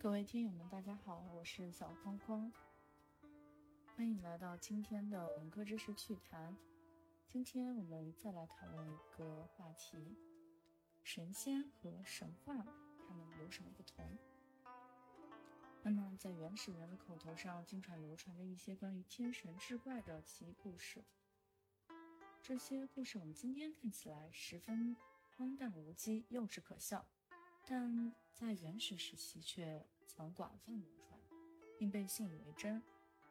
各位听友们，大家好，我是小框框，欢迎来到今天的文科知识趣谈。今天我们再来讨论一个话题：神仙和神话，它们有什么不同？那么，在原始人的口头上，经常流传着一些关于天神志怪的奇异故事。这些故事我们今天看起来十分荒诞无稽、幼稚可笑。但在原始时期却曾广泛流传，并被信以为真，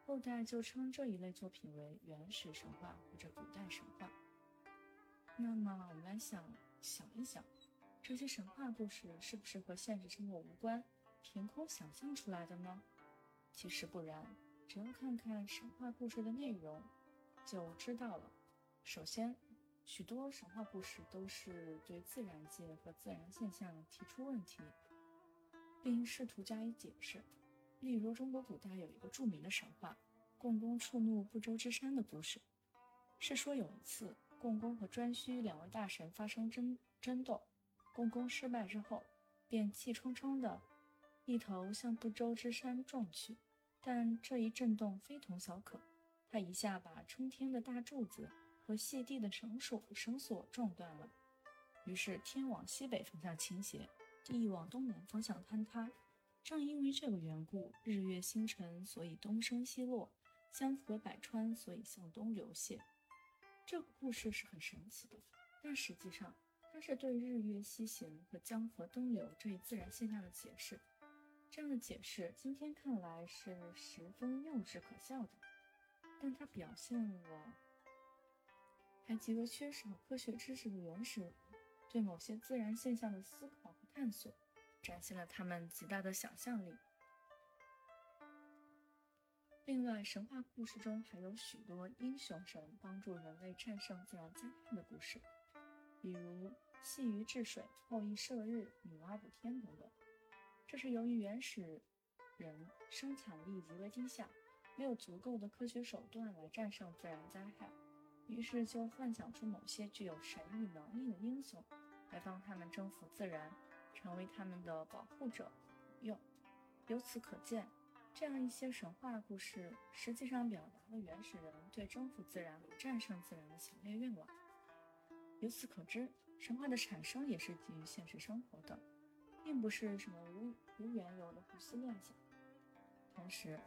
后代就称这一类作品为原始神话或者古代神话。那么，我们来想想一想，这些神话故事是不是和现实生活无关，凭空想象出来的呢？其实不然，只要看看神话故事的内容，就知道了。首先，许多神话故事都是对自然界和自然现象提出问题，并试图加以解释。例如，中国古代有一个著名的神话——共工触怒不周之山的故事。是说有一次，共工和颛顼两位大神发生争争斗，共工失败之后，便气冲冲地一头向不周之山撞去。但这一震动非同小可，他一下把冲天的大柱子。和细地的绳索绳索撞断了，于是天往西北方向倾斜，地往东南方向坍塌。正因为这个缘故，日月星辰所以东升西落，江河百川所以向东流泻。这个故事是很神奇的，但实际上它是对日月西行和江河东流这一自然现象的解释。这样的解释今天看来是十分幼稚可笑的，但它表现了。还极为缺少科学知识的原始人对某些自然现象的思考和探索，展现了他们极大的想象力。另外，神话故事中还有许多英雄神帮助人类战胜自然灾害的故事，比如细鱼治水、后羿射日、女娲补天等等。这是由于原始人生产力极为低下，没有足够的科学手段来战胜自然灾害。于是就幻想出某些具有神秘能力的英雄，来帮他们征服自然，成为他们的保护者、朋友。由此可见，这样一些神话故事实际上表达了原始人对征服自然战胜自然的强烈愿望。由此可知，神话的产生也是基于现实生活的，并不是什么无无缘由的胡思乱想。同时，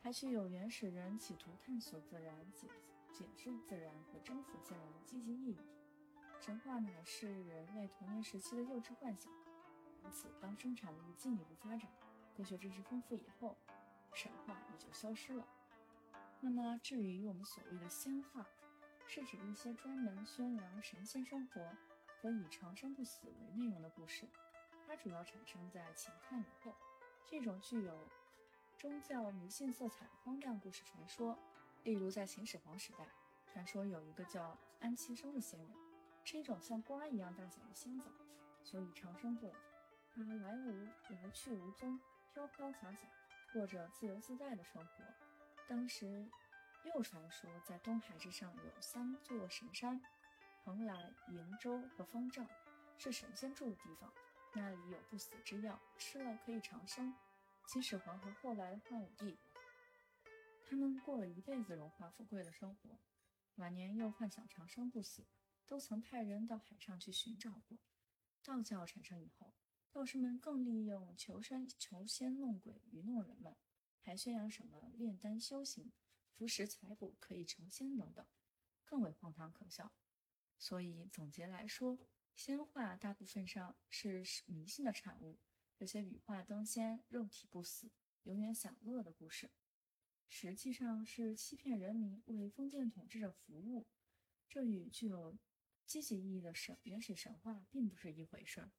还具有原始人企图探索自然解。解释自然和征服自然的积极意义。神话乃是人类童年时期的幼稚幻想，因此当生产力进一步发展，科学知识丰富以后，神话也就消失了。那么，至于我们所谓的仙话，是指一些专门宣扬神仙生活和以长生不死为内容的故事。它主要产生在秦汉以后，这种具有宗教迷信色彩的荒诞故事传说。例如，在秦始皇时代，传说有一个叫安七生的仙人，是一种像瓜一样大小的仙子，所以长生不老。他来无来去无踪，飘飘洒洒，过着自由自在的生活。当时又传说，在东海之上有三座神山：蓬莱、瀛洲和方丈，是神仙住的地方。那里有不死之药，吃了可以长生。秦始皇和后来的汉武帝。他们过了一辈子荣华富贵的生活，晚年又幻想长生不死，都曾派人到海上去寻找过。道教产生以后，道士们更利用求山求仙弄鬼愚弄人们，还宣扬什么炼丹修行、服食采补可以成仙等等，更为荒唐可笑。所以总结来说，仙话大部分上是迷信的产物，这些羽化登仙、肉体不死、永远享乐的故事。实际上是欺骗人民，为封建统治者服务，这与具有积极意义的神原始神话并不是一回事儿。